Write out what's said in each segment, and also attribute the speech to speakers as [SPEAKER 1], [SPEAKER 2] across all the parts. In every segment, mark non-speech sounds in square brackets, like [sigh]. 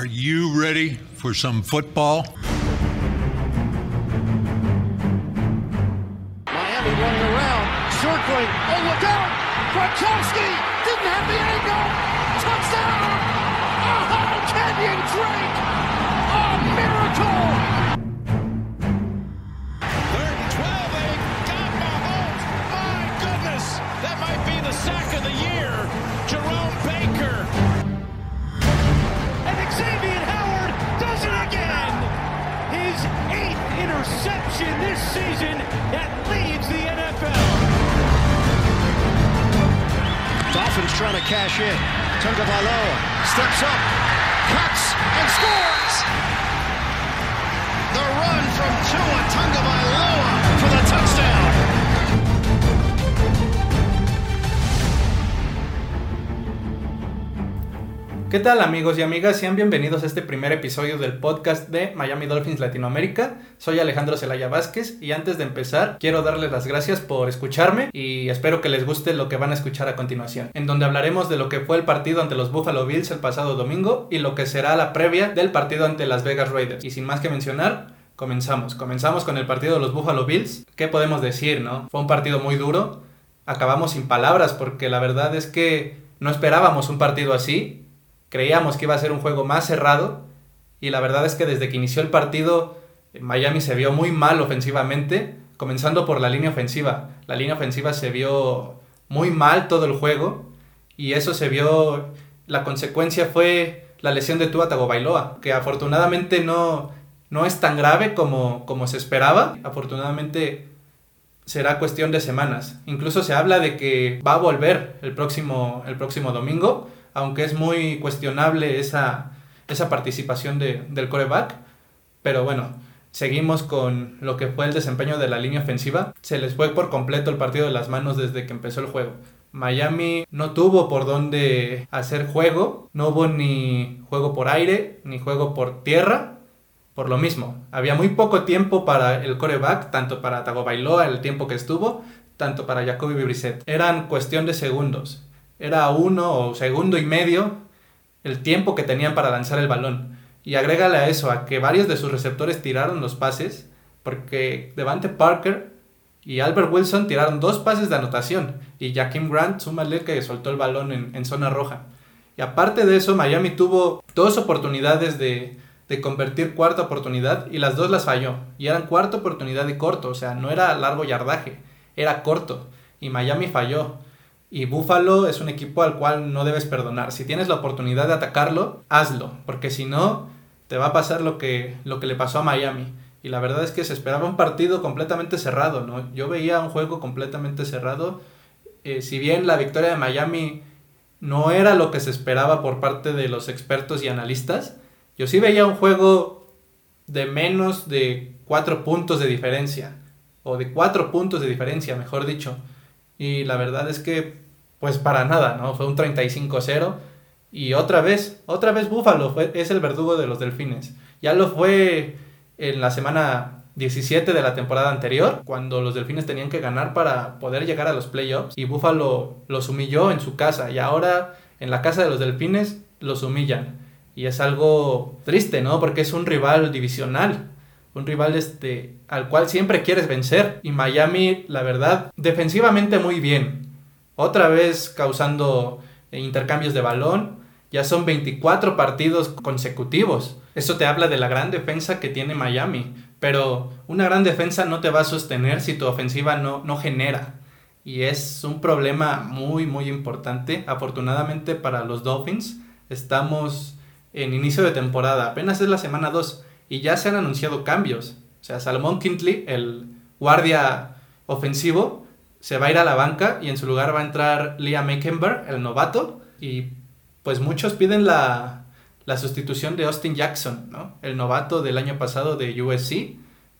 [SPEAKER 1] Are you ready for some football?
[SPEAKER 2] Miami running around, circling. Oh, look out! Gronkowski didn't have the angle. Touchdown! Oh, Kenyon Drake! A miracle!
[SPEAKER 3] Third and 12, they got Mahomes. My goodness, that might be the sack of the year. Jerome Baker. Xavier Howard does it again. His eighth interception this season that leads the NFL.
[SPEAKER 2] Dolphins trying to cash in. Tunga Valoa steps up, cuts, and scores!
[SPEAKER 4] ¿Qué tal amigos y amigas? Sean bienvenidos a este primer episodio del podcast de Miami Dolphins Latinoamérica. Soy Alejandro Zelaya Vázquez y antes de empezar quiero darles las gracias por escucharme y espero que les guste lo que van a escuchar a continuación, en donde hablaremos de lo que fue el partido ante los Buffalo Bills el pasado domingo y lo que será la previa del partido ante las Vegas Raiders. Y sin más que mencionar, comenzamos. Comenzamos con el partido de los Buffalo Bills. ¿Qué podemos decir, no? Fue un partido muy duro. Acabamos sin palabras porque la verdad es que no esperábamos un partido así Creíamos que iba a ser un juego más cerrado y la verdad es que desde que inició el partido Miami se vio muy mal ofensivamente, comenzando por la línea ofensiva. La línea ofensiva se vio muy mal todo el juego y eso se vio, la consecuencia fue la lesión de Tua Tagovailoa, que afortunadamente no, no es tan grave como, como se esperaba. Afortunadamente será cuestión de semanas. Incluso se habla de que va a volver el próximo, el próximo domingo aunque es muy cuestionable esa, esa participación de, del coreback. Pero bueno, seguimos con lo que fue el desempeño de la línea ofensiva. Se les fue por completo el partido de las manos desde que empezó el juego. Miami no tuvo por dónde hacer juego, no hubo ni juego por aire, ni juego por tierra, por lo mismo. Había muy poco tiempo para el coreback, tanto para Tagovailoa el tiempo que estuvo, tanto para Jacoby Brissett. Eran cuestión de segundos era uno o segundo y medio el tiempo que tenían para lanzar el balón. Y agrégale a eso, a que varios de sus receptores tiraron los pases, porque Devante Parker y Albert Wilson tiraron dos pases de anotación, y Jaquim Grant, súmale que soltó el balón en, en, zona roja. Y aparte de eso, Miami tuvo dos oportunidades de, de convertir cuarta oportunidad, y las dos las falló. Y eran cuarta oportunidad y corto, o sea, no era largo yardaje, era corto. Y Miami falló. Y Buffalo es un equipo al cual no debes perdonar. Si tienes la oportunidad de atacarlo, hazlo, porque si no, te va a pasar lo que, lo que le pasó a Miami. Y la verdad es que se esperaba un partido completamente cerrado, ¿no? Yo veía un juego completamente cerrado. Eh, si bien la victoria de Miami no era lo que se esperaba por parte de los expertos y analistas, yo sí veía un juego de menos de cuatro puntos de diferencia. O de cuatro puntos de diferencia, mejor dicho. Y la verdad es que, pues para nada, ¿no? Fue un 35-0. Y otra vez, otra vez Búfalo es el verdugo de los Delfines. Ya lo fue en la semana 17 de la temporada anterior, cuando los Delfines tenían que ganar para poder llegar a los playoffs. Y Búfalo los humilló en su casa. Y ahora en la casa de los Delfines los humillan. Y es algo triste, ¿no? Porque es un rival divisional un rival este, al cual siempre quieres vencer. Y Miami, la verdad, defensivamente muy bien. Otra vez causando intercambios de balón. Ya son 24 partidos consecutivos. Eso te habla de la gran defensa que tiene Miami. Pero una gran defensa no te va a sostener si tu ofensiva no, no genera. Y es un problema muy, muy importante. Afortunadamente para los Dolphins, estamos en inicio de temporada. Apenas es la semana 2 y ya se han anunciado cambios. O sea, Salomón Kintley, el guardia ofensivo, se va a ir a la banca y en su lugar va a entrar Liam Meckenberg, el novato. Y pues muchos piden la, la sustitución de Austin Jackson, ¿no? el novato del año pasado de USC.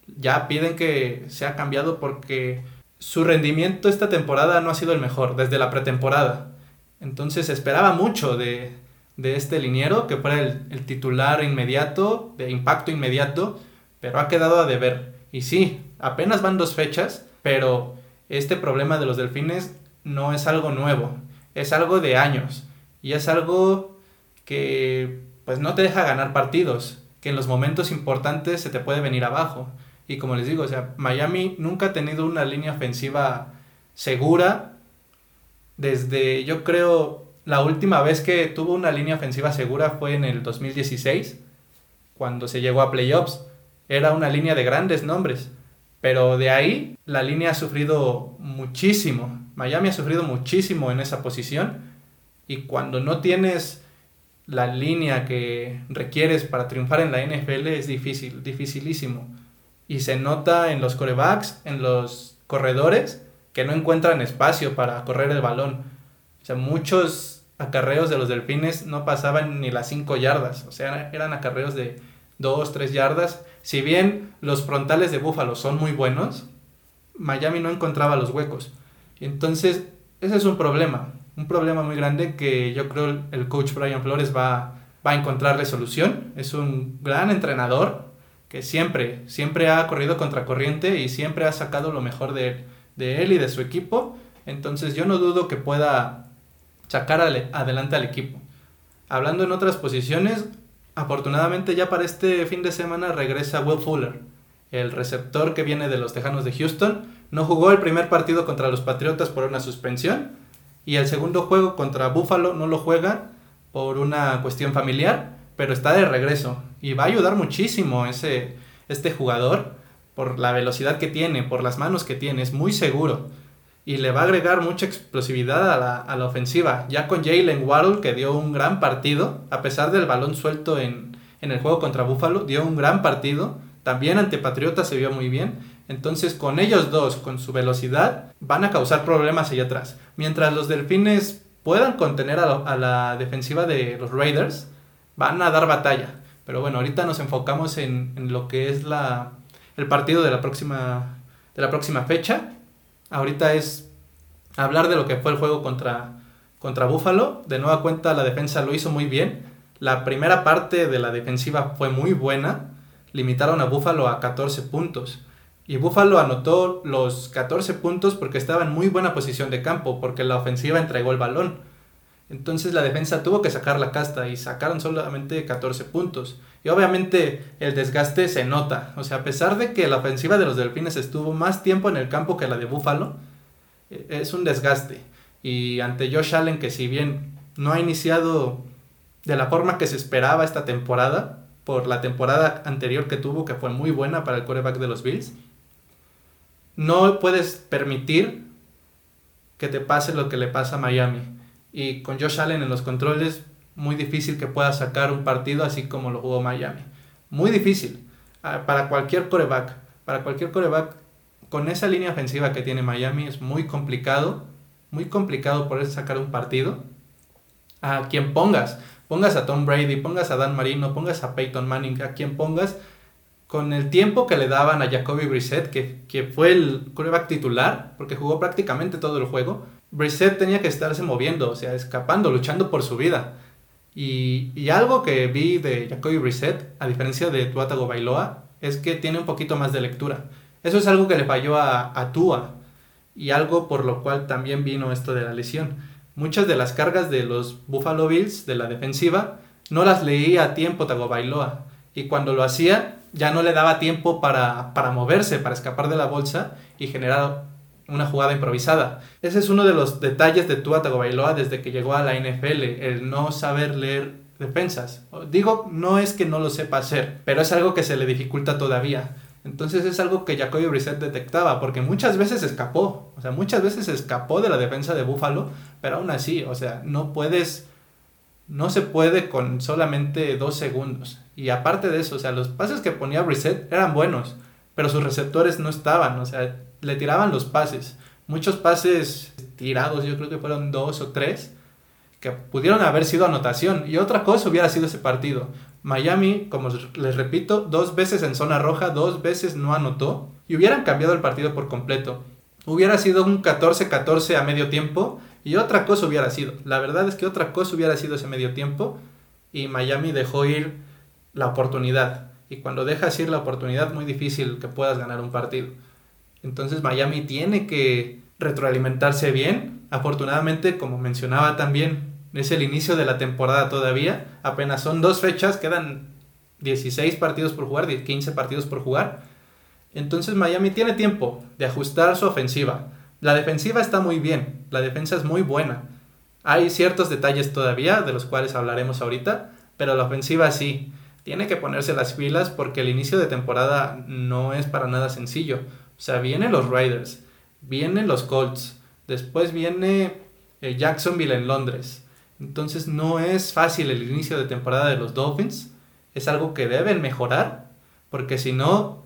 [SPEAKER 4] Ya piden que sea cambiado porque su rendimiento esta temporada no ha sido el mejor desde la pretemporada. Entonces esperaba mucho de, de este liniero, que fuera el, titular inmediato, de impacto inmediato, pero ha quedado a deber. Y sí, apenas van dos fechas, pero este problema de los delfines no es algo nuevo, es algo de años. Y es algo que pues no te deja ganar partidos, que en los momentos importantes se te puede venir abajo. Y como les digo, o sea, Miami nunca ha tenido una línea ofensiva segura. Desde, yo creo, la última vez que tuvo una línea ofensiva segura fue en el 2016, cuando se llegó a playoffs. Era una línea de grandes nombres. Pero de ahí la línea ha sufrido muchísimo. Miami ha sufrido muchísimo en esa posición. Y cuando no tienes la línea que requieres para triunfar en la NFL es difícil, dificilísimo. Y se nota en los corebacks, en los corredores, que no encuentran espacio para correr el balón. Sea, muchos acarreos de los delfines no pasaban ni las 5 yardas. O sea, eran acarreos de 2, 3 yardas. Si bien los frontales de Búfalo son muy buenos, Miami no encontraba los huecos. Entonces, ese es un problema. Un problema muy grande que yo creo el coach Brian Flores va, va a encontrarle solución. Es un gran entrenador que siempre, siempre ha corrido contra corriente y siempre ha sacado lo mejor de de él y de su equipo. Entonces yo no dudo que pueda sacar adelante al equipo. Hablando en otras posiciones, Afortunadamente ya para este fin de semana regresa Will Fuller, el receptor que viene de los Tejanos de Houston. No jugó el primer partido contra los Patriotas por una suspensión y el segundo juego contra Buffalo no lo juega por una cuestión familiar, pero está de regreso y va a ayudar muchísimo ese, este jugador por la velocidad que tiene, por las manos que tiene, es muy seguro y le va a agregar mucha explosividad a la, ofensiva. Ya con Jalen Waddle, que dio un gran partido, a pesar del balón suelto en, en el juego contra Buffalo, dio un gran partido. También ante Patriotas se vio muy bien. Entonces, con ellos dos, con su velocidad, van a causar problemas allá atrás. Mientras los Delfines puedan contener a, a la defensiva de los Raiders, van a dar batalla. Pero bueno, ahorita nos enfocamos en, en lo que es la, el partido de la próxima, de la próxima fecha ahorita es hablar de lo que fue el juego contra, contra Buffalo. De nueva cuenta, la defensa lo hizo muy bien. La primera parte de la defensiva fue muy buena. Limitaron a Buffalo a 14 puntos. Y Buffalo anotó los 14 puntos porque estaba en muy buena posición de campo, porque la ofensiva entregó el balón. Entonces la defensa tuvo que sacar la casta y sacaron solamente 14 puntos. Y obviamente el desgaste se nota. O sea, a pesar de que la ofensiva de los Delfines estuvo más tiempo en el campo que la de Buffalo, e, es un desgaste. Y ante Josh Allen, que si bien no ha iniciado de la forma que se esperaba esta temporada, por la temporada anterior que tuvo, que fue muy buena para el quarterback de los Bills, no puedes permitir que te pase lo que le pasa a Miami. Y con Josh Allen en los controles, muy difícil que pueda sacar un partido así como lo jugó Miami. Muy difícil. Ah, para cualquier coreback. Para cualquier coreback. Con esa línea ofensiva que tiene Miami es muy complicado. Muy complicado poder sacar un partido. A quien pongas. Pongas a Tom Brady, pongas a Dan Marino, pongas a Peyton Manning, a quien pongas. Con el tiempo que le daban a Jacoby Brissett, que, que fue el coreback titular, porque jugó prácticamente todo el juego, Brissett tenía que estarse moviendo, o sea, escapando, luchando por su vida. Y, algo que vi de Jacoby Brissett, a diferencia de Tuatago Bailoa, es que tiene un poquito más de lectura. Eso es algo que le falló a, a Tua y algo por lo cual también vino esto de la lesión. Muchas de las cargas de los Buffalo Bills, de la defensiva, no las leía a tiempo Bailoa Y cuando lo hacía, ya no le daba tiempo para, para moverse, para escapar de la bolsa y generar una jugada improvisada. Ese es uno de los detalles de Tua Tagovailoa desde que llegó a la NFL, el no saber leer defensas. Digo, no es que no lo sepa hacer, pero es algo que se le dificulta todavía. Entonces es algo que Jacoby Brissett detectaba, porque muchas veces escapó, o sea, muchas veces escapó de la defensa de Buffalo, pero aún así, o sea, no puedes, no se puede con solamente dos segundos. Y aparte de eso, o sea, los pases que ponía Brissett eran buenos, pero sus receptores no estaban, o sea, le tiraban los pases. Muchos pases tirados, yo creo que fueron dos o tres, que pudieron haber sido anotación. Y otra cosa hubiera sido ese partido. Miami, como les repito, dos veces en zona roja, dos veces no anotó. Y hubieran cambiado el partido por completo. Hubiera sido un 14-14 a medio tiempo. Y otra cosa hubiera sido. La verdad es que otra cosa hubiera sido ese medio tiempo. Y Miami dejó ir la oportunidad. Y cuando dejas ir la oportunidad, muy difícil que puedas ganar un partido. Entonces Miami tiene que retroalimentarse bien. Afortunadamente, como mencionaba también, Es el inicio de la temporada todavía. Apenas son dos fechas, quedan 16 partidos por jugar, 15 partidos por jugar. Entonces Miami tiene tiempo de ajustar su ofensiva. La defensiva está muy bien, la defensa es muy buena. Hay ciertos detalles todavía, de los cuales hablaremos ahorita, pero la ofensiva sí. Tiene que ponerse las filas porque el inicio de temporada no es para nada sencillo. O sea, vienen los Raiders, vienen los Colts, después viene eh, Jacksonville en Londres. Entonces no es fácil el inicio de temporada de los Dolphins. Es algo que deben mejorar porque si no,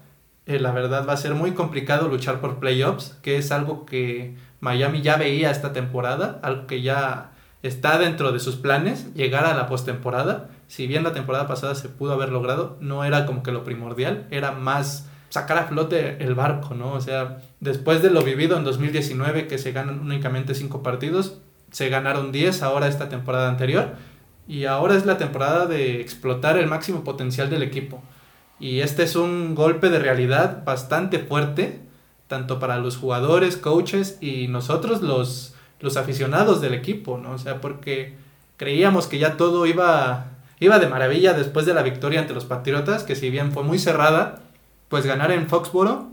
[SPEAKER 4] eh, la verdad va a ser muy complicado luchar por playoffs, que es algo que Miami ya veía esta temporada, algo que ya está dentro de sus planes, llegar a la postemporada. Si bien la temporada pasada se pudo haber logrado, no era como que lo primordial, era más sacar a flote el barco, ¿no? O sea, después de lo vivido en 2019, que se ganan únicamente 5 partidos, se ganaron 10 ahora esta temporada anterior, y ahora es la temporada de explotar el máximo potencial del equipo. Y este es un golpe de realidad bastante fuerte, tanto para los jugadores, coaches y nosotros los, los aficionados del equipo, ¿no? O sea, porque creíamos que ya todo iba, iba de maravilla después de la victoria ante los Patriotas, que si bien fue muy cerrada, pues ganar en Foxboro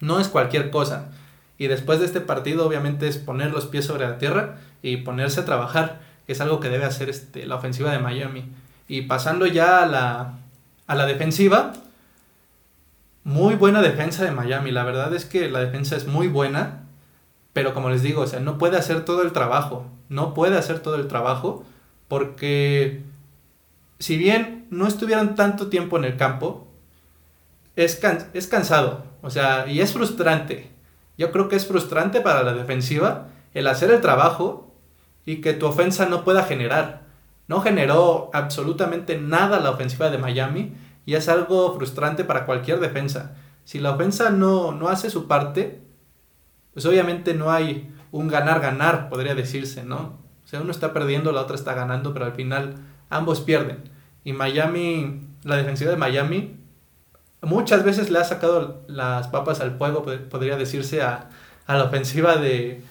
[SPEAKER 4] no es cualquier cosa. Y después de este partido obviamente es poner los pies sobre la tierra y ponerse a trabajar, es algo que debe hacer este, la ofensiva de Miami. Y pasando ya a la, a la defensiva, muy buena defensa de Miami. La verdad es que la defensa es muy buena, pero como les digo, o sea, no puede hacer todo el trabajo. No puede hacer todo el trabajo porque si bien no estuvieron tanto tiempo en el campo, es, es cansado, o sea, y es frustrante. Yo creo que es frustrante para la defensiva el hacer el trabajo y que tu ofensa no pueda generar. No generó absolutamente nada la ofensiva de Miami y es algo frustrante para cualquier defensa. Si la ofensa no, no hace su parte, pues obviamente no hay un ganar-ganar, podría decirse, ¿no? O sea, uno está perdiendo, la otra está ganando, pero al final ambos pierden. Y Miami, la defensiva de Miami, muchas veces le ha sacado las papas al fuego, podría decirse, a, la ofensiva de,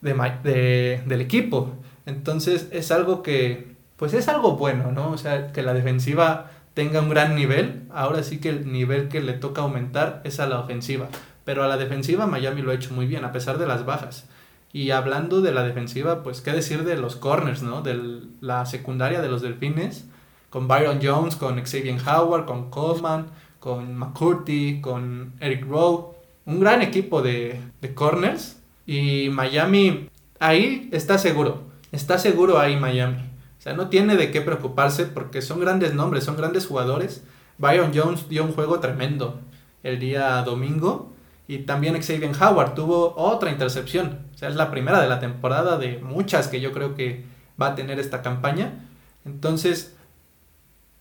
[SPEAKER 4] del equipo. Entonces es algo que, pues es algo bueno, ¿no? O sea, que la defensiva tenga un gran nivel. Ahora sí que el nivel que le toca aumentar es a la ofensiva. Pero a la defensiva Miami lo ha hecho muy bien, a pesar de las bajas. Y hablando de la defensiva, pues qué decir de los corners, ¿no? De la secundaria de los Delfines, con Byron Jones, con Xavier Howard, con Coleman, con McCurdy, con Eric Rowe, un gran equipo de, de corners. Y Miami, ahí está seguro, está seguro ahí Miami. O sea, no tiene de qué preocuparse porque son grandes nombres, son grandes jugadores. Byron Jones dio un juego tremendo el día domingo. Y también Xavier Howard tuvo otra intercepción. O sea, es la primera de la temporada de muchas que yo creo que va a tener esta campaña. Entonces,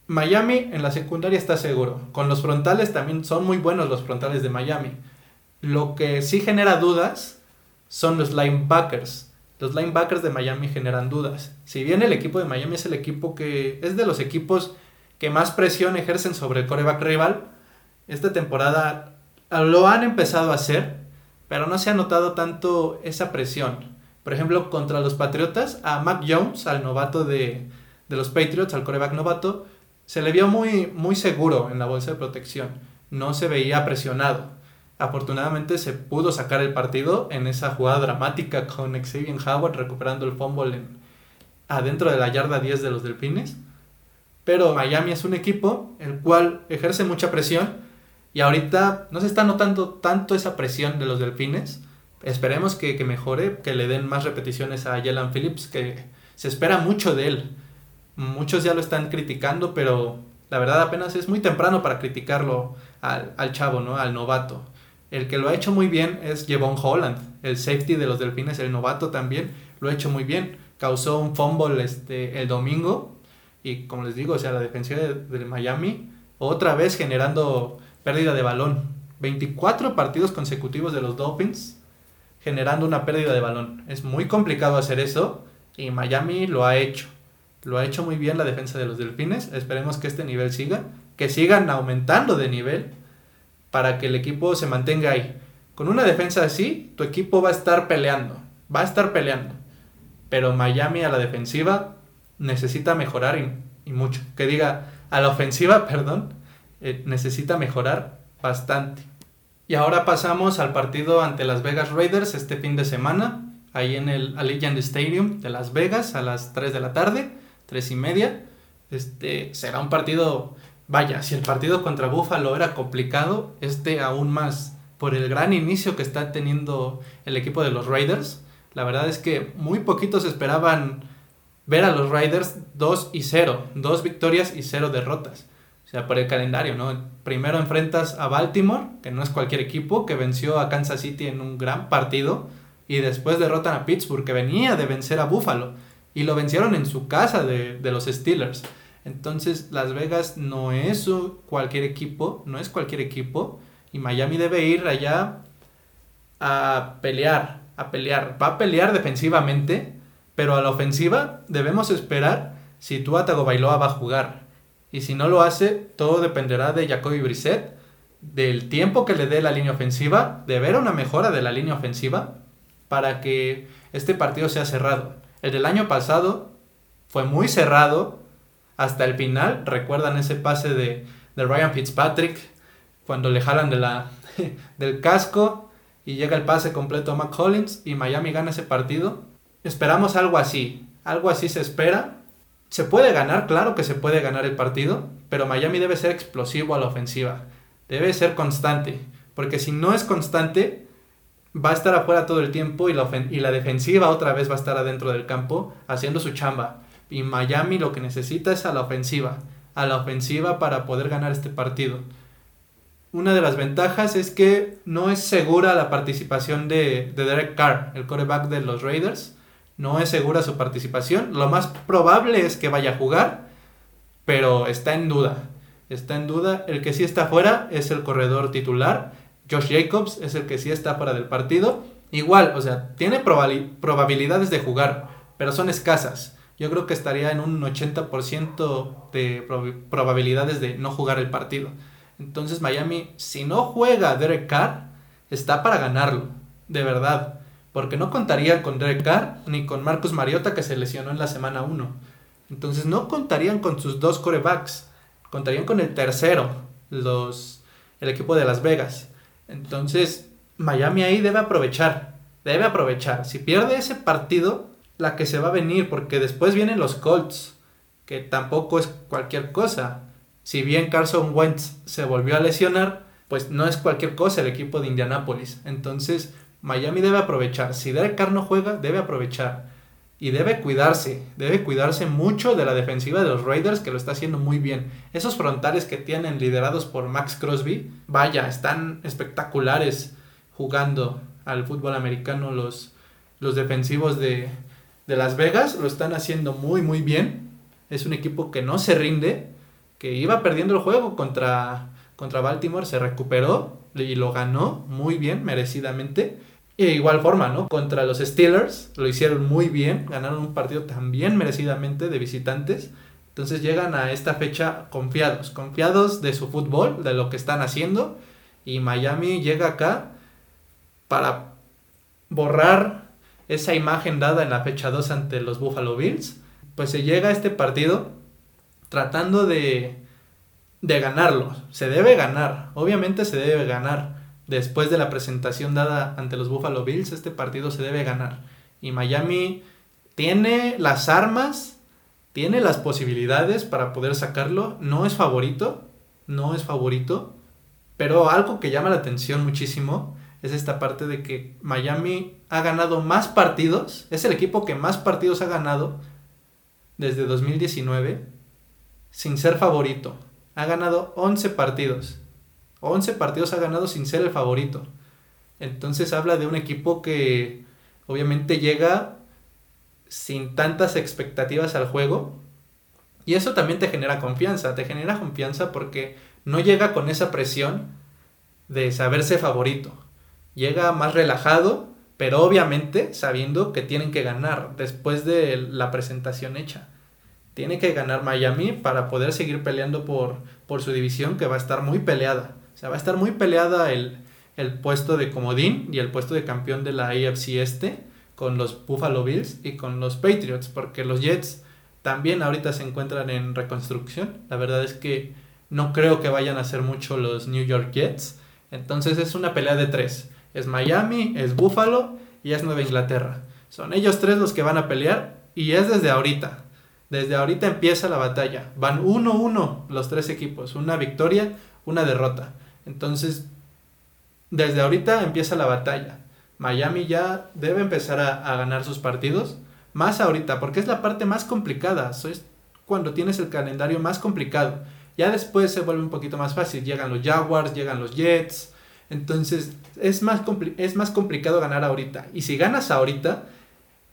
[SPEAKER 4] Miami en la secundaria está seguro. Con los frontales también son muy buenos los frontales de Miami. Lo que sí genera dudas son los linebackers. Los linebackers de Miami generan dudas. Si bien el equipo de Miami es el equipo que es de los equipos que más presión ejercen sobre el coreback rival, esta temporada lo han empezado a hacer, pero no se ha notado tanto esa presión. Por ejemplo, contra los Patriotas, a Mac Jones, al novato de, de los Patriots, al coreback novato, se le vio muy, muy seguro en la bolsa de protección, no se veía presionado. Afortunadamente se pudo sacar el partido en esa jugada dramática con Xavier Howard recuperando el fumble en, adentro de la yarda 10 de los Delfines. Pero Miami es un equipo el cual ejerce mucha presión y ahorita no se está notando tanto esa presión de los Delfines. Esperemos que, que mejore, que le den más repeticiones a Jalen Phillips, que se espera mucho de él. Muchos ya lo están criticando, pero la verdad apenas es muy temprano para criticarlo al, al chavo, ¿no? Al novato. El que lo ha hecho muy bien es Jevon Holland, el safety de los Delfines, el novato también, lo ha hecho muy bien. Causó un fumble este, el domingo y como les digo, o sea, la defensiva de, de Miami otra vez generando pérdida de balón. 24 partidos consecutivos de los Dolphins generando una pérdida de balón. Es muy complicado hacer eso y Miami lo ha hecho. Lo ha hecho muy bien la defensa de los Delfines. Esperemos que este nivel siga. Que sigan aumentando de nivel para que el equipo se mantenga ahí. Con una defensa así, tu equipo va a estar peleando. Va a estar peleando. Pero Miami a la defensiva necesita mejorar y, mucho. Que diga, a la ofensiva, [laughs] perdón, eh, necesita mejorar bastante. Y ahora pasamos al partido ante Las Vegas Raiders este fin de semana, ahí en el Allegiant Stadium de Las Vegas a las 3 de la tarde, 3 y media. Este será un partido, vaya, si el partido contra Buffalo era complicado, este aún más por el gran inicio que está teniendo el equipo de los Raiders. La verdad es que muy poquitos esperaban ver a los Raiders 2 y 0, dos victorias y 0 derrotas. O sea, por el calendario, ¿no? Primero enfrentas a Baltimore, que no es cualquier equipo, que venció a Kansas City en un gran partido, y después derrotan a Pittsburgh, que venía de vencer a Buffalo, y lo vencieron en su casa de, de los Steelers. Entonces, Las Vegas no es cualquier equipo, no es cualquier equipo, y Miami debe ir allá a pelear, a pelear. Va a pelear defensivamente, pero a la ofensiva debemos esperar si Tua Tagovailoa va a jugar. Y si no lo hace, todo dependerá de Jacoby Brissett, del tiempo que le dé la línea ofensiva, de ver una mejora de la línea ofensiva para que este partido sea cerrado. El del año pasado fue muy cerrado hasta el final. Recuerdan ese pase de, de Ryan Fitzpatrick cuando le jalan de la, [laughs] del casco y llega el pase completo a McCollins y Miami gana ese partido. Esperamos algo así, algo así se espera. Se puede ganar, claro que se puede ganar el partido, pero Miami debe ser explosivo a la ofensiva, debe ser constante, porque si no es constante, va a estar afuera todo el tiempo y la, y la defensiva otra vez va a estar adentro del campo haciendo su chamba. Y Miami lo que necesita es a la ofensiva, a la ofensiva para poder ganar este partido. Una de las ventajas es que no es segura la participación de, Derek Carr, el coreback de los Raiders. No es segura su participación. Lo más probable es que vaya a jugar, pero está en duda. Está en duda. El que sí está fuera es el corredor titular. Josh Jacobs es el que sí está fuera del partido. Igual, o sea, tiene probabilidades de jugar, pero son escasas. Yo creo que estaría en un 80% de probabilidades de no jugar el partido. Entonces Miami, si no juega Derek Carr, está para ganarlo, de verdad. Porque no contaría con Derek Carr ni con Marcus Mariota que se lesionó en la semana 1. Entonces no contarían con sus dos corebacks, contarían con el tercero, los, el equipo de Las Vegas. Entonces Miami ahí debe aprovechar, debe aprovechar. Si pierde ese partido, la que se va a venir, porque después vienen los Colts, que tampoco es cualquier cosa si bien Carson Wentz se volvió a lesionar, pues no es cualquier cosa el equipo de Indianapolis. Entonces, Miami debe aprovechar. Si Derek Carr no juega, debe aprovechar. Y debe cuidarse, debe cuidarse mucho de la defensiva de los Raiders que lo está haciendo muy bien. Esos frontales que tienen liderados por Max Crosby, vaya, están espectaculares jugando al fútbol americano los, los defensivos de, de Las Vegas, lo están haciendo muy muy bien. Es un equipo que no se rinde que iba perdiendo el juego contra, contra Baltimore, se recuperó y lo ganó muy bien, merecidamente. Y de igual forma, ¿no? Contra los Steelers lo hicieron muy bien, ganaron un partido también merecidamente de visitantes. Entonces llegan a esta fecha confiados, confiados de su fútbol, de lo que están haciendo. Y Miami llega acá para borrar esa imagen dada en la fecha 2 ante los Buffalo Bills. Pues se llega a este partido tratando de, de ganarlo. Se debe ganar, obviamente se debe ganar. Después de la presentación dada ante los Buffalo Bills, este partido se debe ganar. Y Miami tiene las armas, tiene las posibilidades para poder sacarlo. No es favorito, no es favorito. Pero algo que llama la atención muchísimo es esta parte de que Miami ha ganado más partidos, es el equipo que más partidos ha ganado desde 2019 sin ser favorito. Ha ganado 11 partidos. 11 partidos ha ganado sin ser el favorito. Entonces habla de un equipo que obviamente llega sin tantas expectativas al juego. Y eso también te genera confianza. Te genera confianza porque no llega con esa presión de saberse favorito. Llega más relajado, pero obviamente sabiendo que tienen que ganar después de la presentación hecha tiene que ganar Miami para poder seguir peleando por, por su división que va a estar muy peleada. O sea, va a estar muy peleada el, el puesto de comodín y el puesto de campeón de la AFC este con los Buffalo Bills y con los Patriots, porque los Jets también ahorita se encuentran en reconstrucción. La verdad es que no creo que vayan a hacer mucho los New York Jets. Entonces es una pelea de tres. Es Miami, es Buffalo y es Nueva Inglaterra. Son ellos tres los que van a pelear y es desde ahorita. Desde ahorita empieza la batalla. Van 1-1 los tres equipos. Una victoria, una derrota. Entonces, desde ahorita empieza la batalla. Miami ya debe empezar a, a ganar sus partidos. Más ahorita, porque es la parte más complicada. Es cuando tienes el calendario más complicado. Ya después se vuelve un poquito más fácil. Llegan los Jaguars, llegan los Jets. Entonces es más, es más complicado ganar ahorita. Y si ganas ahorita,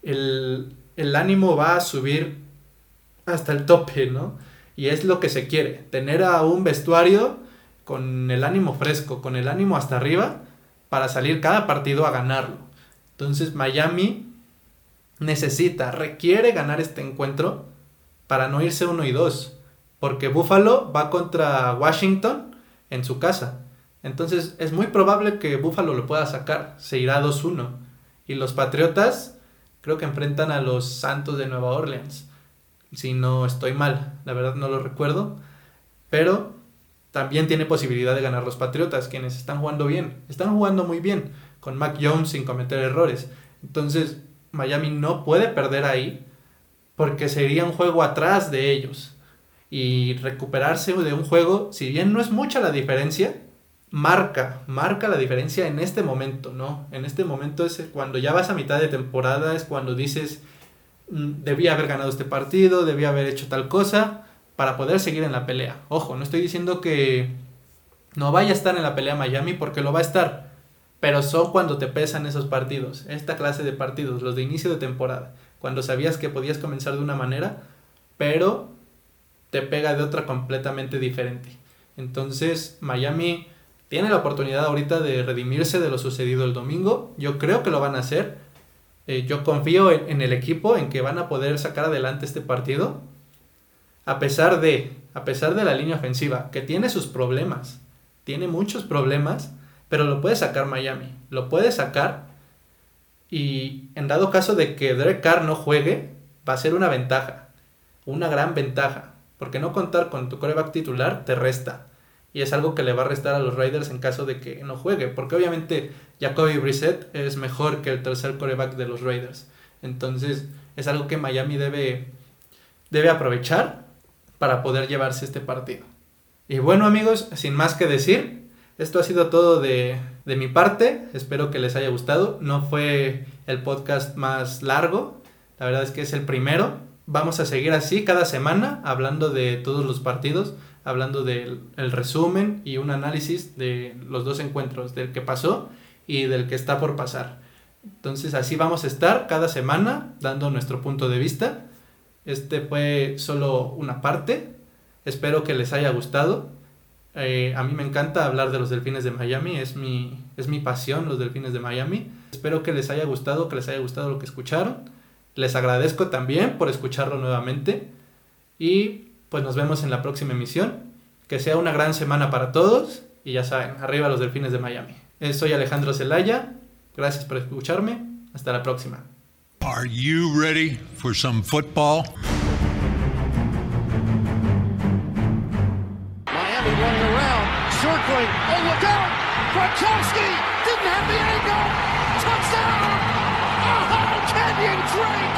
[SPEAKER 4] el, el ánimo va a subir hasta el tope, ¿no? Y es lo que se quiere. Tener a un vestuario con el ánimo fresco, con el ánimo hasta arriba, para salir cada partido a ganarlo. Entonces Miami necesita, requiere ganar este encuentro para no irse uno y dos. Porque Buffalo va contra Washington en su casa. Entonces es muy probable que Buffalo lo pueda sacar. Se irá 2-1. Y los Patriotas creo que enfrentan a los Santos de Nueva Orleans. Si no estoy mal, la verdad no lo recuerdo. Pero también tiene posibilidad de ganar los Patriotas, quienes están jugando bien. Están jugando muy bien, con Mac Jones sin cometer errores. Entonces Miami no puede perder ahí porque sería un juego atrás de ellos y recuperarse de un juego, si bien no es mucha la diferencia, marca, marca la diferencia en este momento, ¿no? En este momento es cuando ya vas a mitad de temporada, es cuando dices, mm, debía haber ganado este partido, debía haber hecho tal cosa para poder seguir en la pelea. Ojo, no estoy diciendo que no vaya a estar en la pelea Miami porque lo va a estar, pero son cuando te pesan esos partidos, esta clase de partidos, los de inicio de temporada, cuando sabías que podías comenzar de una manera, pero te pega de otra completamente diferente. Entonces, Miami tiene la oportunidad ahorita de redimirse de lo sucedido el domingo. Yo creo que lo van a hacer. Eh, yo confío en, el equipo, en que van a poder sacar adelante este partido. A pesar de, a pesar de la línea ofensiva, que tiene sus problemas. Tiene muchos problemas, pero lo puede sacar Miami. Lo puede sacar. Y en dado caso de que Derek Carr no juegue, va a ser una ventaja. Una gran ventaja. Porque no contar con tu coreback titular te resta. Y es algo que le va a restar a los Raiders en caso de que no juegue. Porque obviamente Jacoby Brissett es mejor que el tercer coreback de los Raiders. Entonces es algo que Miami debe, debe aprovechar para poder llevarse este partido. Y bueno amigos, sin más que decir, esto ha sido todo de, de mi parte. Espero que les haya gustado. No fue el podcast más largo. La verdad es que es el primero vamos a seguir así cada semana hablando de todos los partidos, hablando del resumen y un análisis de los dos encuentros, del que pasó y del que está por pasar. Entonces así vamos a estar cada semana dando nuestro punto de vista. Este fue solo una parte. Espero que les haya gustado. Eh, a mí me encanta hablar de los delfines de Miami. Es mi, es mi pasión los delfines de Miami. Espero que les haya gustado, que les haya gustado lo que escucharon. Les agradezco también por escucharlo nuevamente y pues nos vemos en la próxima emisión. Que sea una gran semana para todos y ya saben, arriba los delfines de Miami. Eh, soy Alejandro Zelaya, gracias por escucharme, hasta la próxima.
[SPEAKER 1] Are you ready for some football?
[SPEAKER 2] Miami running around, circling. Oh, look out! Gronkowski didn't have the angle. Touchdown! Oh, Kenyon Drake!